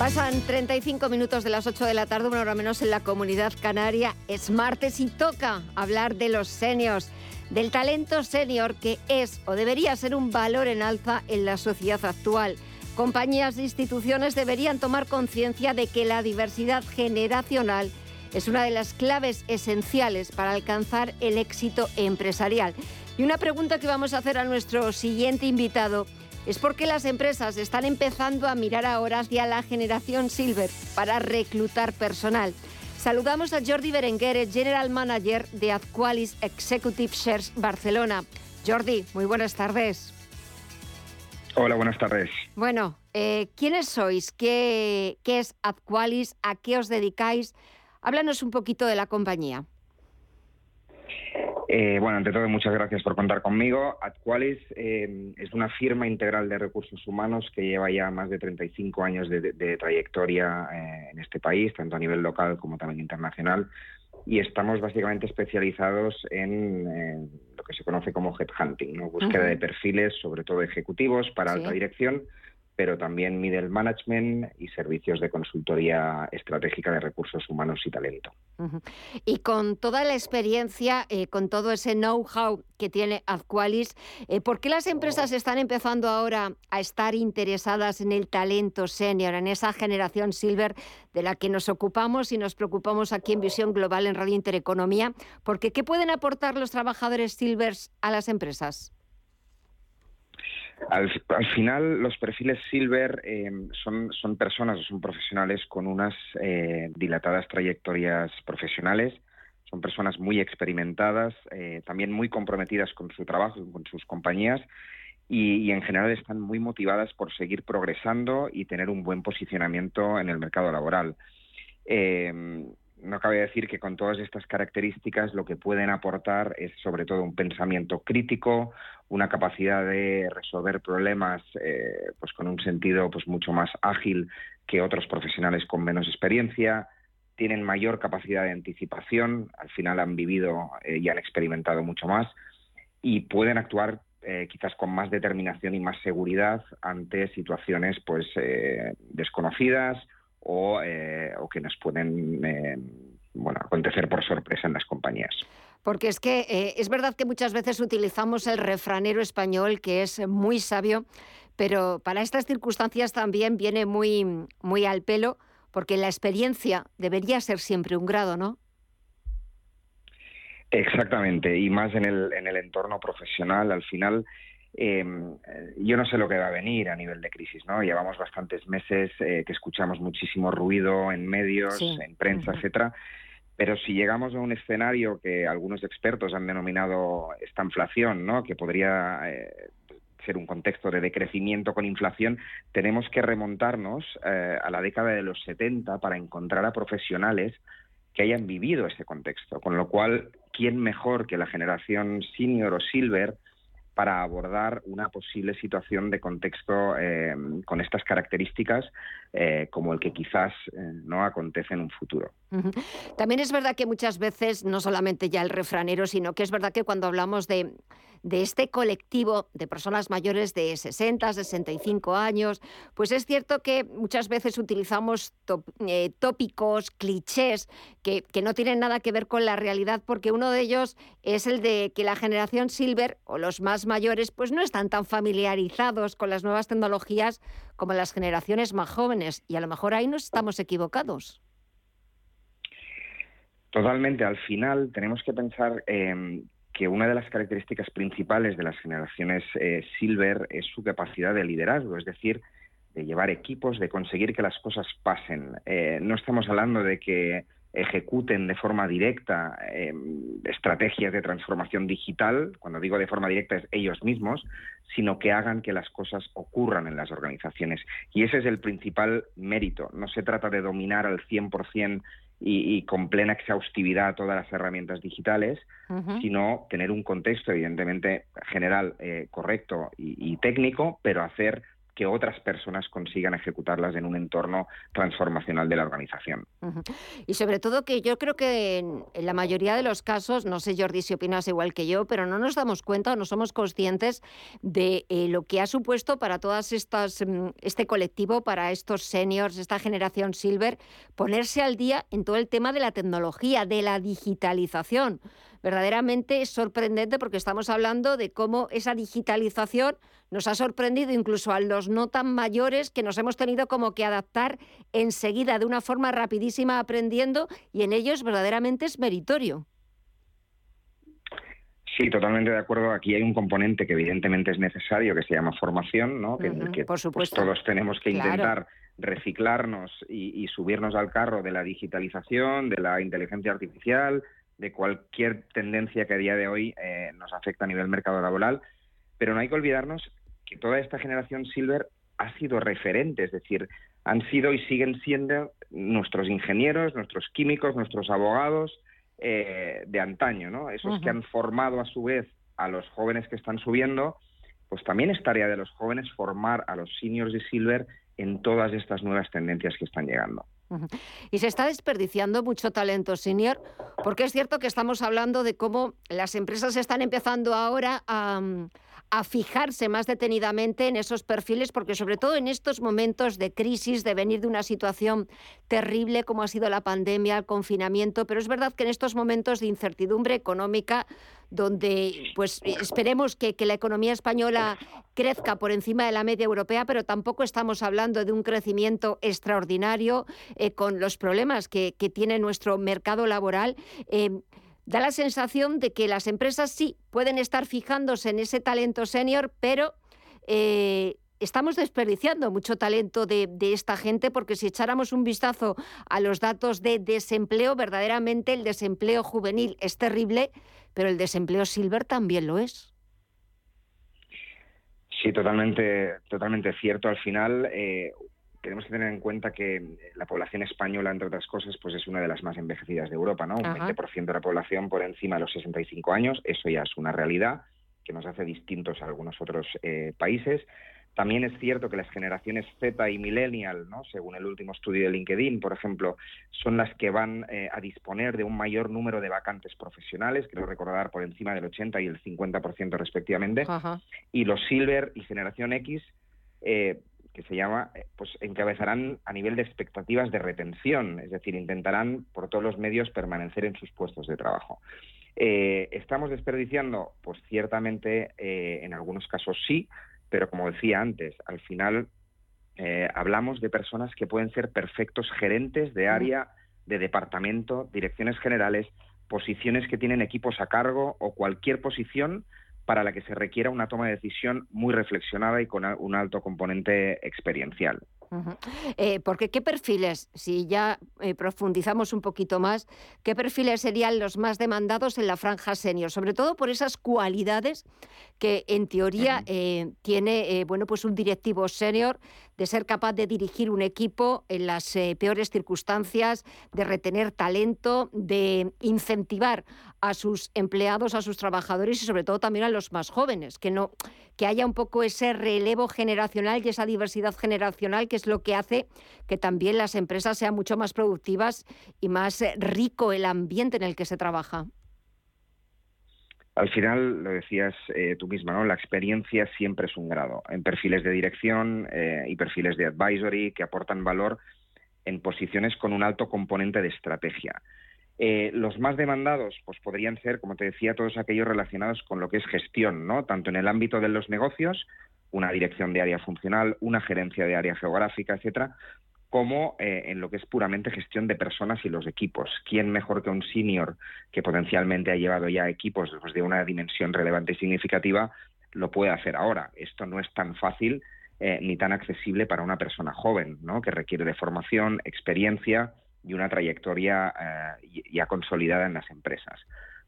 Pasan 35 minutos de las 8 de la tarde, una hora menos en la comunidad canaria. Es martes y toca hablar de los seniors, del talento senior que es o debería ser un valor en alza en la sociedad actual. Compañías e instituciones deberían tomar conciencia de que la diversidad generacional es una de las claves esenciales para alcanzar el éxito empresarial. Y una pregunta que vamos a hacer a nuestro siguiente invitado es porque las empresas están empezando a mirar ahora hacia la generación Silver para reclutar personal. Saludamos a Jordi Berenguer, General Manager de Adqualis Executive Shares Barcelona. Jordi, muy buenas tardes. Hola, buenas tardes. Bueno, eh, ¿quiénes sois? ¿Qué, ¿Qué es Adqualis? ¿A qué os dedicáis? Háblanos un poquito de la compañía. Eh, bueno, ante todo, muchas gracias por contar conmigo. Adqualis eh, es una firma integral de recursos humanos que lleva ya más de 35 años de, trayectoria eh, en este país, tanto a nivel local como también internacional. Y estamos básicamente especializados en lo que se conoce como headhunting, ¿no? búsqueda de perfiles, sobre todo ejecutivos, para alta dirección pero también middle management y servicios de consultoría estratégica de recursos humanos y talento. Y con toda la experiencia, eh, con todo ese know-how que tiene Adqualis, eh, ¿por qué las empresas están empezando ahora a estar interesadas en el talento senior, en esa generación silver de la que nos ocupamos y nos preocupamos aquí en Visión Global en Radio Intereconomía? Porque ¿qué pueden aportar los trabajadores silvers a las empresas? Al, final, los perfiles Silver eh, son, son personas o son profesionales con unas eh, dilatadas trayectorias profesionales, son personas muy experimentadas, eh, también muy comprometidas con su trabajo, con sus compañías y, en general están muy motivadas por seguir progresando y tener un buen posicionamiento en el mercado laboral no cabe decir que con todas estas características lo que pueden aportar es sobre todo un pensamiento crítico, una capacidad de resolver problemas eh, pues con un sentido pues mucho más ágil que otros profesionales con menos experiencia, tienen mayor capacidad de anticipación, al final han vivido eh, y han experimentado mucho más y pueden actuar eh, quizás con más determinación y más seguridad ante situaciones pues desconocidas eh, o, que nos pueden eh, bueno, acontecer por sorpresa en las compañías. Porque es que eh, es verdad que muchas veces utilizamos el refranero español, que es muy sabio, pero para estas circunstancias también viene muy, muy al pelo, porque la experiencia debería ser siempre un grado, ¿no? Exactamente, y más en el, en el entorno profesional, al final eh, yo no sé lo que va a venir a nivel de crisis, ¿no? Llevamos bastantes meses eh, que escuchamos muchísimo ruido en medios, en prensa, etcétera. Pero si llegamos a un escenario que algunos expertos han denominado esta inflación, ¿no? Que podría eh, ser un contexto de decrecimiento con inflación, tenemos que remontarnos eh, a la década de los 70 para encontrar a profesionales que hayan vivido ese contexto. Con lo cual, ¿quién mejor que la generación senior o silver para abordar una posible situación de contexto eh, con estas características eh, como el que quizás eh, no acontece en un futuro. También es verdad que muchas veces, no solamente ya el refranero, sino que es verdad que cuando hablamos de, de este colectivo de personas mayores de 60, 65 años, pues es cierto que muchas veces utilizamos eh, tópicos, clichés, que, que no tienen nada que ver con la realidad, porque uno de ellos es el de que la generación Silver o los más mayores pues no están tan familiarizados con las nuevas tecnologías como las generaciones más jóvenes, y a lo mejor ahí nos estamos equivocados. Totalmente. Al final tenemos que pensar eh, que una de las características principales de las generaciones eh, Silver es su capacidad de liderazgo, es decir, de llevar equipos, de conseguir que las cosas pasen. Eh, no estamos hablando de que ejecuten de forma directa estrategias de transformación digital, cuando digo de forma directa es ellos mismos, sino que hagan que las cosas ocurran en las organizaciones. Y ese es el principal mérito. No se trata de dominar al 100% y, con plena exhaustividad todas las herramientas digitales, sino tener un contexto, evidentemente, general, eh, correcto y, técnico, pero hacer que otras personas consigan ejecutarlas en un entorno transformacional de la organización. Y sobre todo que yo creo que en, la mayoría de los casos, no sé Jordi si opinas igual que yo, pero no nos damos cuenta o no somos conscientes de eh, lo que ha supuesto para todas estas, mm, este colectivo, para estos seniors, esta generación silver, ponerse al día en todo el tema de la tecnología, de la digitalización verdaderamente es sorprendente porque estamos hablando de cómo esa digitalización nos ha sorprendido incluso a los no tan mayores que nos hemos tenido como que adaptar enseguida de una forma rapidísima aprendiendo y en ellos verdaderamente es meritorio. Sí, totalmente de acuerdo. Aquí hay un componente que evidentemente es necesario, que se llama formación, ¿no? que Por pues, supuesto. todos tenemos que intentar reciclarnos y, subirnos al carro de la digitalización, de la inteligencia artificial, de cualquier tendencia que a día de hoy eh, nos afecta a nivel mercado laboral, pero no hay que olvidarnos que toda esta generación Silver ha sido referente, es decir, han sido y siguen siendo nuestros ingenieros, nuestros químicos, nuestros abogados eh, de antaño, ¿no? Esos que han formado a su vez a los jóvenes que están subiendo, pues también es tarea de los jóvenes formar a los seniors de Silver en todas estas nuevas tendencias que están llegando. Y se está desperdiciando mucho talento senior, porque es cierto que estamos hablando de cómo las empresas están empezando ahora a, a, fijarse más detenidamente en esos perfiles, porque sobre todo en estos momentos de crisis, de venir de una situación terrible como ha sido la pandemia, el confinamiento, pero es verdad que en estos momentos de incertidumbre económica, donde pues esperemos que, la economía española crezca por encima de la media europea, pero tampoco estamos hablando de un crecimiento extraordinario eh, con los problemas que, tiene nuestro mercado laboral. Eh, da la sensación de que las empresas sí pueden estar fijándose en ese talento senior, pero eh, estamos desperdiciando mucho talento de, esta gente porque si echáramos un vistazo a los datos de desempleo, verdaderamente el desempleo juvenil es terrible pero el desempleo silver también lo es. Sí, totalmente, totalmente cierto. Al final, eh, tenemos que tener en cuenta que la población española, entre otras cosas, pues es una de las más envejecidas de Europa, ¿no? Un 20% de la población por encima de los 65 años, eso ya es una realidad que nos hace distintos a algunos otros eh, países. También es cierto que las generaciones Z y Millennial, ¿no? según el último estudio de LinkedIn, por ejemplo, son las que van eh, a disponer de un mayor número de vacantes profesionales, creo recordar por encima del 80 y el 50% respectivamente. Y los Silver y Generación X, eh, que se llama, eh, pues encabezarán a nivel de expectativas de retención, es decir, intentarán por todos los medios permanecer en sus puestos de trabajo. ¿Estamos desperdiciando? Pues ciertamente en algunos casos sí, pero como decía antes, al final eh, hablamos de personas que pueden ser perfectos gerentes de área, de departamento, direcciones generales, posiciones que tienen equipos a cargo o cualquier posición para la que se requiera una toma de decisión muy reflexionada y con un alto componente experiencial. Eh, porque qué perfiles, si ya eh, profundizamos un poquito más, qué perfiles serían los más demandados en la franja senior, sobre todo por esas cualidades que en teoría eh, tiene bueno pues un directivo senior de ser capaz de dirigir un equipo en las peores circunstancias, de retener talento, de incentivar a sus empleados, a sus trabajadores y sobre todo también a los más jóvenes, que no que haya un poco ese relevo generacional y esa diversidad generacional que es lo que hace que también las empresas sean mucho más productivas y más eh, rico el ambiente en el que se trabaja. Al final, lo decías eh, tú misma, ¿no? La experiencia siempre es un grado. En perfiles de dirección eh, y perfiles de advisory que aportan valor en posiciones con un alto componente de estrategia. Eh, los más demandados, pues podrían ser, como te decía, todos aquellos relacionados con lo que es gestión, ¿no? Tanto en el ámbito de los negocios, una dirección de área funcional, una gerencia de área geográfica, etcétera, como eh, en lo que es puramente gestión de personas y los equipos. ¿Quién mejor que un senior que potencialmente ha llevado ya equipos de una dimensión relevante y significativa lo puede hacer ahora? Esto no es tan fácil eh, ni tan accesible para una persona joven, ¿no? que requiere de formación, experiencia y una trayectoria eh, ya consolidada en las empresas.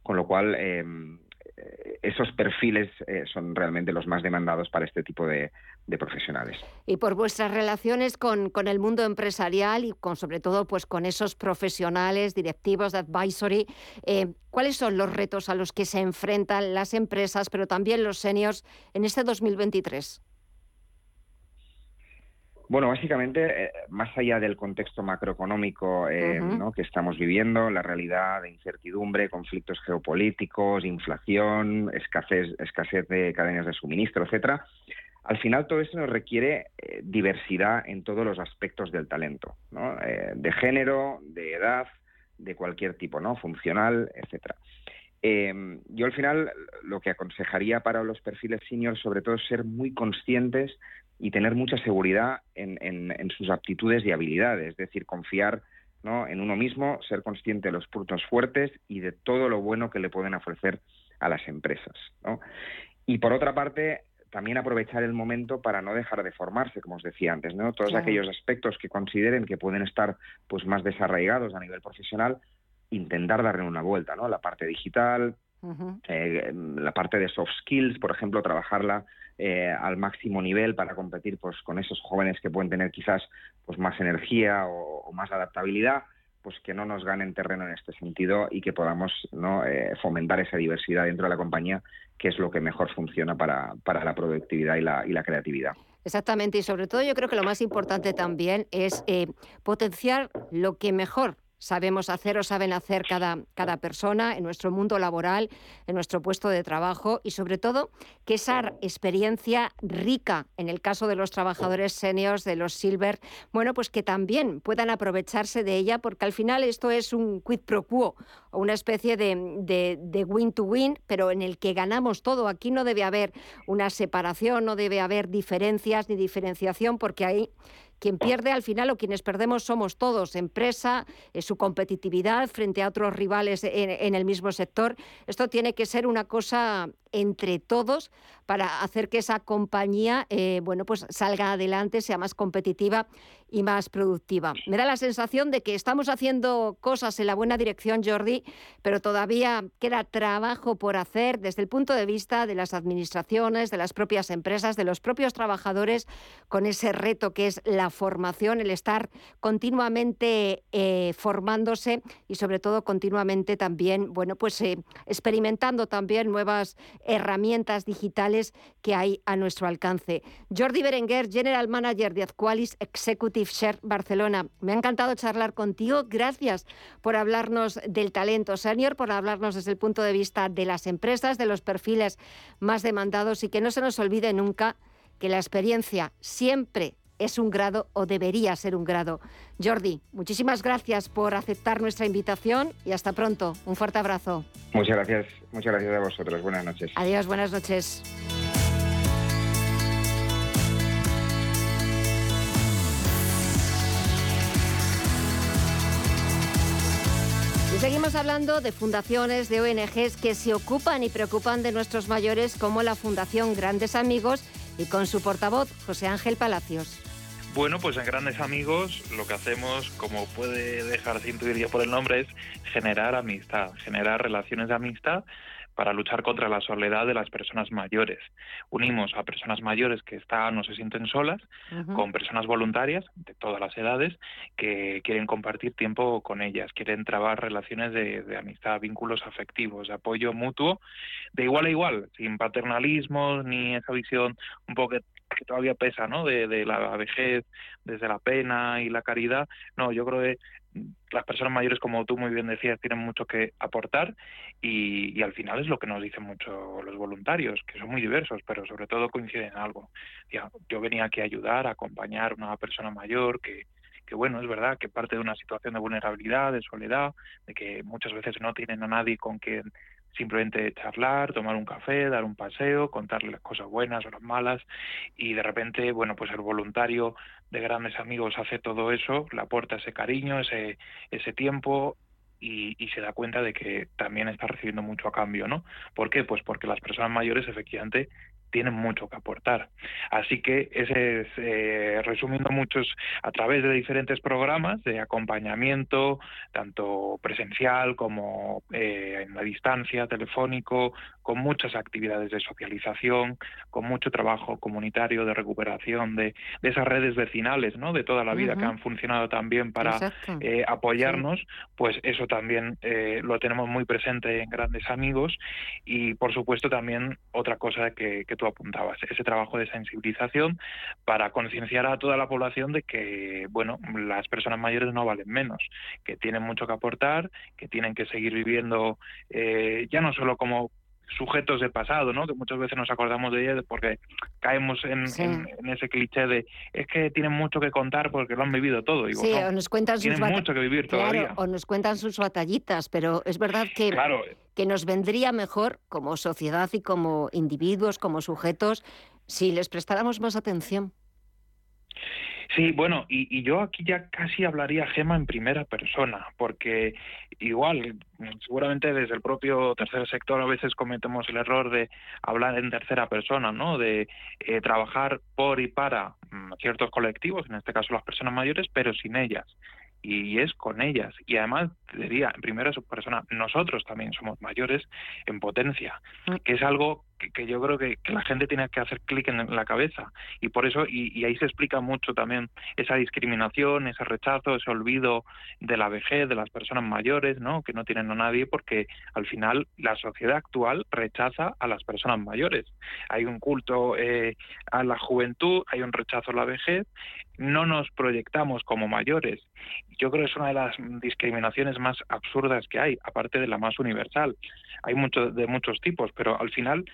Con lo cual, em, eh, esos perfiles eh, son realmente los más demandados para este tipo de, profesionales. Y por vuestras relaciones con, el mundo empresarial y con sobre todo pues con esos profesionales, directivos de advisory, ¿cuáles son los retos a los que se enfrentan las empresas, pero también los seniors en este 2023? Bueno, básicamente, eh, más allá del contexto macroeconómico eh, que estamos viviendo, la realidad de incertidumbre, conflictos geopolíticos, inflación, escasez, escasez de cadenas de suministro, etcétera, al final todo esto nos requiere eh, diversidad en todos los aspectos del talento, de género, de edad, de cualquier tipo, ¿no? Funcional, etcétera. yo al final lo que aconsejaría para los perfiles seniors sobre todo es ser muy conscientes y tener mucha seguridad en, sus aptitudes y habilidades, es decir, confiar en uno mismo, ser consciente de los puntos fuertes y de todo lo bueno que le pueden ofrecer a las empresas. Y por otra parte, también aprovechar el momento para no dejar de formarse, como os decía antes, ¿no? Todos aquellos aspectos que consideren que pueden estar pues más desarraigados a nivel profesional, intentar darle una vuelta, ¿no? La parte digital, eh, la parte de soft skills, por ejemplo, trabajarla eh, al máximo nivel para competir pues, con esos jóvenes que pueden tener quizás pues, más energía o, más adaptabilidad, pues que no nos ganen terreno en este sentido y que podamos ¿no? Eh, fomentar esa diversidad dentro de la compañía, que es lo que mejor funciona para, para la productividad y la, y la creatividad. Exactamente, y sobre todo yo creo que lo más importante también es potenciar lo que mejor sabemos hacer o saben hacer cada, cada persona en nuestro mundo laboral, en nuestro puesto de trabajo y sobre todo que esa experiencia rica en el caso de los trabajadores seniors, de los silver, bueno, pues que también puedan aprovecharse de ella porque al final esto es un quid pro quo o una especie de, de win to win, pero en el que ganamos todo. Aquí no debe haber una separación, no debe haber diferencias ni diferenciación porque ahí quien pierde al final o quienes perdemos somos todos, empresa, eh, su competitividad frente a otros rivales en, el mismo sector. Esto tiene que ser una cosa entre todos para hacer que esa compañía eh, bueno, pues salga adelante, sea más competitiva y más productiva. Me da la sensación de que estamos haciendo cosas en la buena dirección, Jordi, pero todavía queda trabajo por hacer desde el punto de vista de las administraciones, de las propias empresas, de los propios trabajadores, con ese reto que es la formación, el estar continuamente eh, formándose y sobre todo continuamente también, bueno, pues eh, experimentando también nuevas herramientas digitales que hay a nuestro alcance. Jordi Berenguer, General Manager de Adqualis Executive Share Barcelona. Me ha encantado charlar contigo. Gracias por hablarnos del talento senior, por hablarnos desde el punto de vista de las empresas, de los perfiles más demandados y que no se nos olvide nunca que la experiencia siempre es un grado o debería ser un grado. Jordi, muchísimas gracias por aceptar nuestra invitación y hasta pronto. Un fuerte abrazo. Muchas gracias, muchas gracias a vosotros. Buenas noches. Adiós, buenas noches. Y seguimos hablando de fundaciones, de ONGs que se ocupan y preocupan de nuestros mayores, como la Fundación Grandes Amigos, y con su portavoz, José Ángel Palacios. Bueno, pues en Grandes Amigos lo que hacemos, como puede dejarse intuir ya por el nombre, es generar amistad, generar relaciones de amistad para luchar contra la soledad de las personas mayores. Unimos a personas mayores que están o se sienten solas con personas voluntarias de todas las edades que quieren compartir tiempo con ellas, quieren trabar relaciones de, de amistad, vínculos afectivos, de apoyo mutuo, de igual a igual, sin paternalismos ni esa visión un poco que todavía pesa, ¿no? De, la vejez, desde la pena y la caridad. No, yo creo que las personas mayores, como tú muy bien decías, tienen mucho que aportar y, y, al final es lo que nos dicen mucho los voluntarios, que son muy diversos, pero sobre todo coinciden en algo. Yo venía aquí a ayudar, a acompañar a una persona mayor que, que, bueno, es verdad que parte de una situación de vulnerabilidad, de soledad, de que muchas veces no tienen a nadie con quien simplemente charlar, tomar un café, dar un paseo, contarle las cosas buenas o las malas y de repente, bueno, pues el voluntario de grandes amigos hace todo eso, le aporta ese cariño, ese, ese tiempo y, y, se da cuenta de que también está recibiendo mucho a cambio, ¿no? ¿Por qué? Pues porque las personas mayores efectivamente tienen mucho que aportar. Así que ese es, eh, resumiendo muchos, a través de diferentes programas de acompañamiento, tanto presencial como eh, en la distancia, telefónico, con muchas actividades de socialización, con mucho trabajo comunitario de recuperación de, de esas redes vecinales, ¿no? De toda la vida uh -huh. que han funcionado también para eh, apoyarnos, sí. pues eso también eh, lo tenemos muy presente en Grandes Amigos y por supuesto también otra cosa que, que tú apuntabas, ese trabajo de sensibilización para concienciar a toda la población de que, bueno, las personas mayores no valen menos, que tienen mucho que aportar, que tienen que seguir viviendo eh, ya no solo como sujetos del pasado, ¿no? Que muchas veces nos acordamos de ellos porque caemos en, sí. en, en, ese cliché de es que tienen mucho que contar porque lo han vivido todo. Digo, sí, no, o nos cuentan tienen sus mucho que vivir claro, todavía. O nos cuentan sus batallitas, pero es verdad que, claro. que nos vendría mejor como sociedad y como individuos, como sujetos, si les prestáramos más atención. Sí, bueno, y, y, yo aquí ya casi hablaría Gema en primera persona, porque igual, seguramente desde el propio tercer sector a veces cometemos el error de hablar en tercera persona, ¿no? De eh, trabajar por y para mm, ciertos colectivos, en este caso las personas mayores, pero sin ellas y es con ellas. Y además, diría, en primera persona, nosotros también somos mayores en potencia, que es algo que, yo creo que, la gente tiene que hacer clic en la cabeza. Y por eso, y, y, ahí se explica mucho también esa discriminación, ese rechazo, ese olvido de la vejez, de las personas mayores, ¿no? Que no tienen a nadie, porque al final la sociedad actual rechaza a las personas mayores. Hay un culto eh, a la juventud, hay un rechazo a la vejez, no nos proyectamos como mayores. Yo creo que es una de las discriminaciones más absurdas que hay, aparte de la más universal. Hay mucho, de muchos tipos, pero al final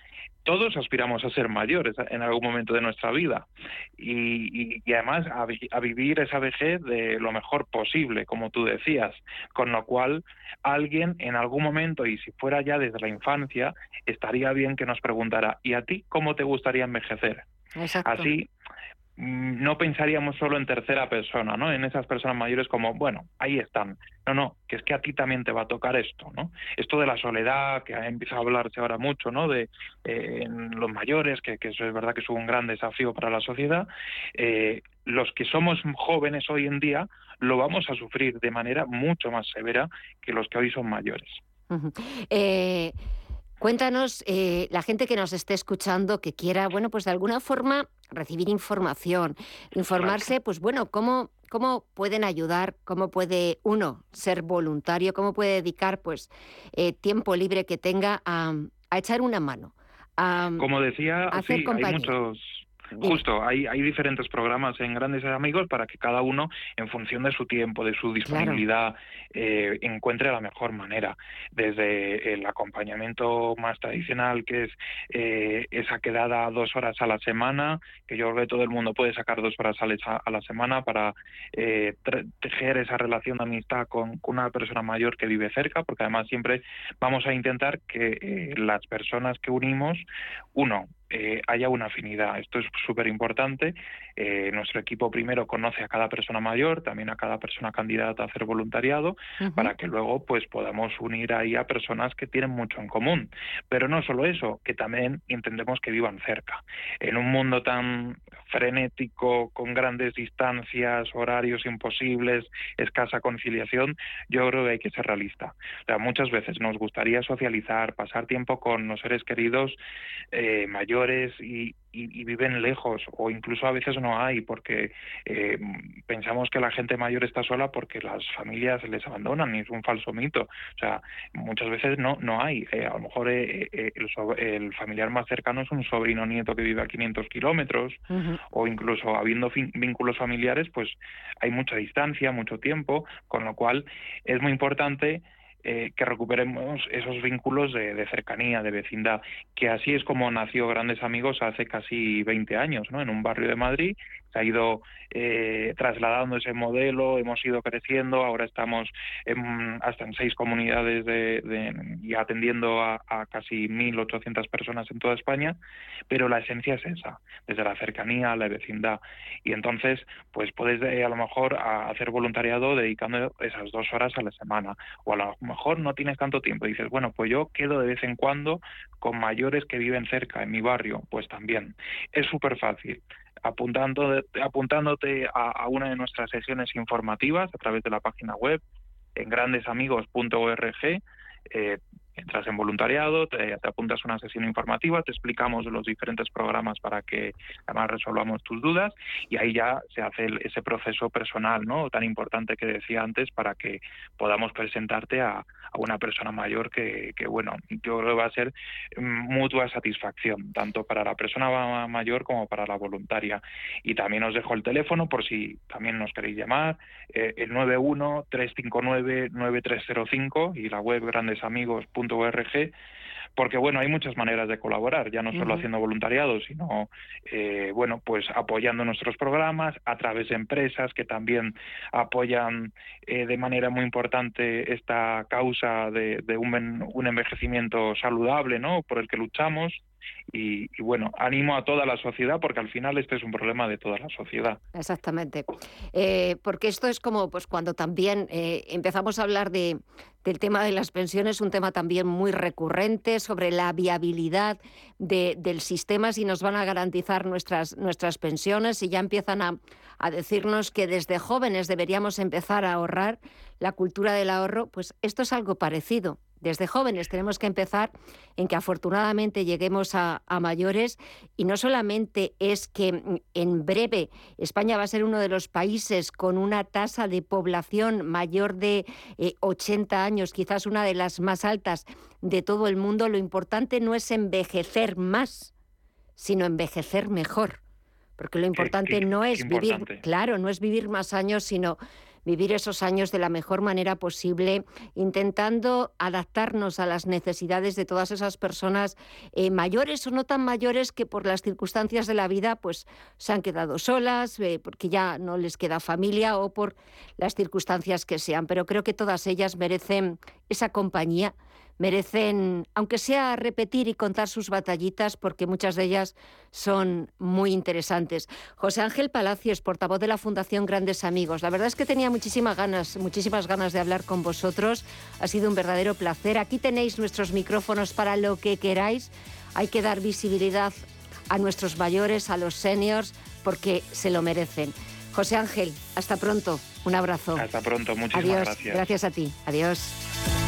todos aspiramos a ser mayores en algún momento de nuestra vida y, y, y además a, a, vivir esa vejez de lo mejor posible, como tú decías, con lo cual alguien en algún momento, y si fuera ya desde la infancia, estaría bien que nos preguntara, ¿y a ti cómo te gustaría envejecer? Exacto. Así no pensaríamos solo en tercera persona, ¿no? En esas personas mayores como, bueno, ahí están. No, no, que es que a ti también te va a tocar esto, ¿no? Esto de la soledad, que ha empezado a hablarse ahora mucho, ¿no? De eh, los mayores, que, que, eso es verdad que es un gran desafío para la sociedad. Eh, los que somos jóvenes hoy en día lo vamos a sufrir de manera mucho más severa que los que hoy son mayores. Cuéntanos, eh, la gente que nos esté escuchando, que quiera, bueno, pues de alguna forma recibir información, informarse, pues bueno, cómo, cómo pueden ayudar, cómo puede uno ser voluntario, cómo puede dedicar, pues, eh, tiempo libre que tenga a, a echar una mano. A, Como decía, a hacer sí, compañía. hay muchos Justo, hay, hay diferentes programas en Grandes Amigos para que cada uno, en función de su tiempo, de su disponibilidad, claro. eh, encuentre la mejor manera. Desde el acompañamiento más tradicional, que es eh, esa quedada dos horas a la semana, que yo creo que todo el mundo puede sacar dos horas a, a la semana para eh, tejer esa relación de amistad con, con, una persona mayor que vive cerca, porque además siempre vamos a intentar que eh, las personas que unimos, uno, eh, haya una afinidad. Esto es súper importante. Eh, nuestro equipo primero conoce a cada persona mayor, también a cada persona candidata a hacer voluntariado, uh -huh. para que luego pues podamos unir ahí a personas que tienen mucho en común. Pero no solo eso, que también entendemos que vivan cerca. En un mundo tan frenético, con grandes distancias, horarios imposibles, escasa conciliación, yo creo que hay que ser realista. O sea, muchas veces nos gustaría socializar, pasar tiempo con los seres queridos eh, mayores mayores y, viven lejos o incluso a veces no hay porque eh, pensamos que la gente mayor está sola porque las familias les abandonan y es un falso mito. O sea, muchas veces no no hay. Eh, a lo mejor el, el, familiar más cercano es un sobrino nieto que vive a 500 kilómetros o incluso habiendo vínculos familiares, pues hay mucha distancia, mucho tiempo, con lo cual es muy importante eh, que recuperemos esos vínculos de, cercanía, de vecindad, que así es como nació Grandes Amigos hace casi 20 años, ¿no? En un barrio de Madrid se ha ido eh, trasladando ese modelo, hemos ido creciendo, ahora estamos hasta en seis comunidades de, y atendiendo a, casi 1.800 personas en toda España, pero la esencia es esa, desde la cercanía, la vecindad. Y entonces, pues puedes eh, a lo mejor hacer voluntariado dedicando esas dos horas a la semana, o a lo mejor no tienes tanto tiempo y dices, bueno, pues yo quedo de vez en cuando con mayores que viven cerca en mi barrio, pues también. Es súper fácil apuntando, apuntándote a, una de nuestras sesiones informativas a través de la página web en grandesamigos.org. entras en voluntariado, te, apuntas a una sesión informativa, te explicamos los diferentes programas para que además resolvamos tus dudas y ahí ya se hace ese proceso personal, ¿no? Tan importante que decía antes para que podamos presentarte a, a una persona mayor que, que, bueno, yo creo que va a ser mm, mutua satisfacción, tanto para la persona mayor como para la voluntaria. Y también os dejo el teléfono por si también nos queréis llamar, eh, el 91-359-9305 y la web porque bueno, hay muchas maneras de colaborar, ya no solo haciendo voluntariado, sino eh, bueno, pues apoyando nuestros programas a través de empresas que también apoyan eh, de manera muy importante esta causa de, un, un envejecimiento saludable, ¿no? Por el que luchamos y, bueno, animo a toda la sociedad porque al final este es un problema de toda la sociedad. Exactamente. Eh, porque esto es como pues cuando también eh, empezamos a hablar de, del tema de las pensiones, un tema también muy recurrente sobre la viabilidad del sistema, si nos van a garantizar nuestras, nuestras pensiones, y ya empiezan a, a decirnos que desde jóvenes deberíamos empezar a ahorrar la cultura del ahorro, pues esto es algo parecido desde jóvenes tenemos que empezar en que afortunadamente lleguemos a, mayores y no solamente es que mm, en breve España va a ser uno de los países con una tasa de población mayor de 80 eh, años, quizás una de las más altas de todo el mundo, lo importante no es envejecer más, sino envejecer mejor. Porque lo importante no es vivir, claro, no es vivir más años, sino vivir esos años de la mejor manera posible, intentando adaptarnos a las necesidades de todas esas personas eh, mayores o no tan mayores que por las circunstancias de la vida pues se han quedado solas, eh, porque ya no les queda familia o por las circunstancias que sean. Pero creo que todas ellas merecen esa compañía merecen, aunque sea repetir y contar sus batallitas, porque muchas de ellas son muy interesantes. José Ángel Palacios, portavoz de la Fundación Grandes Amigos. La verdad es que tenía muchísimas ganas, muchísimas ganas de hablar con vosotros. Ha sido un verdadero placer. Aquí tenéis nuestros micrófonos para lo que queráis. Hay que dar visibilidad a nuestros mayores, a los seniors, porque se lo merecen. José Ángel, hasta pronto. Un abrazo. Hasta pronto, muchísimas Adiós. gracias. Gracias a ti. Adiós.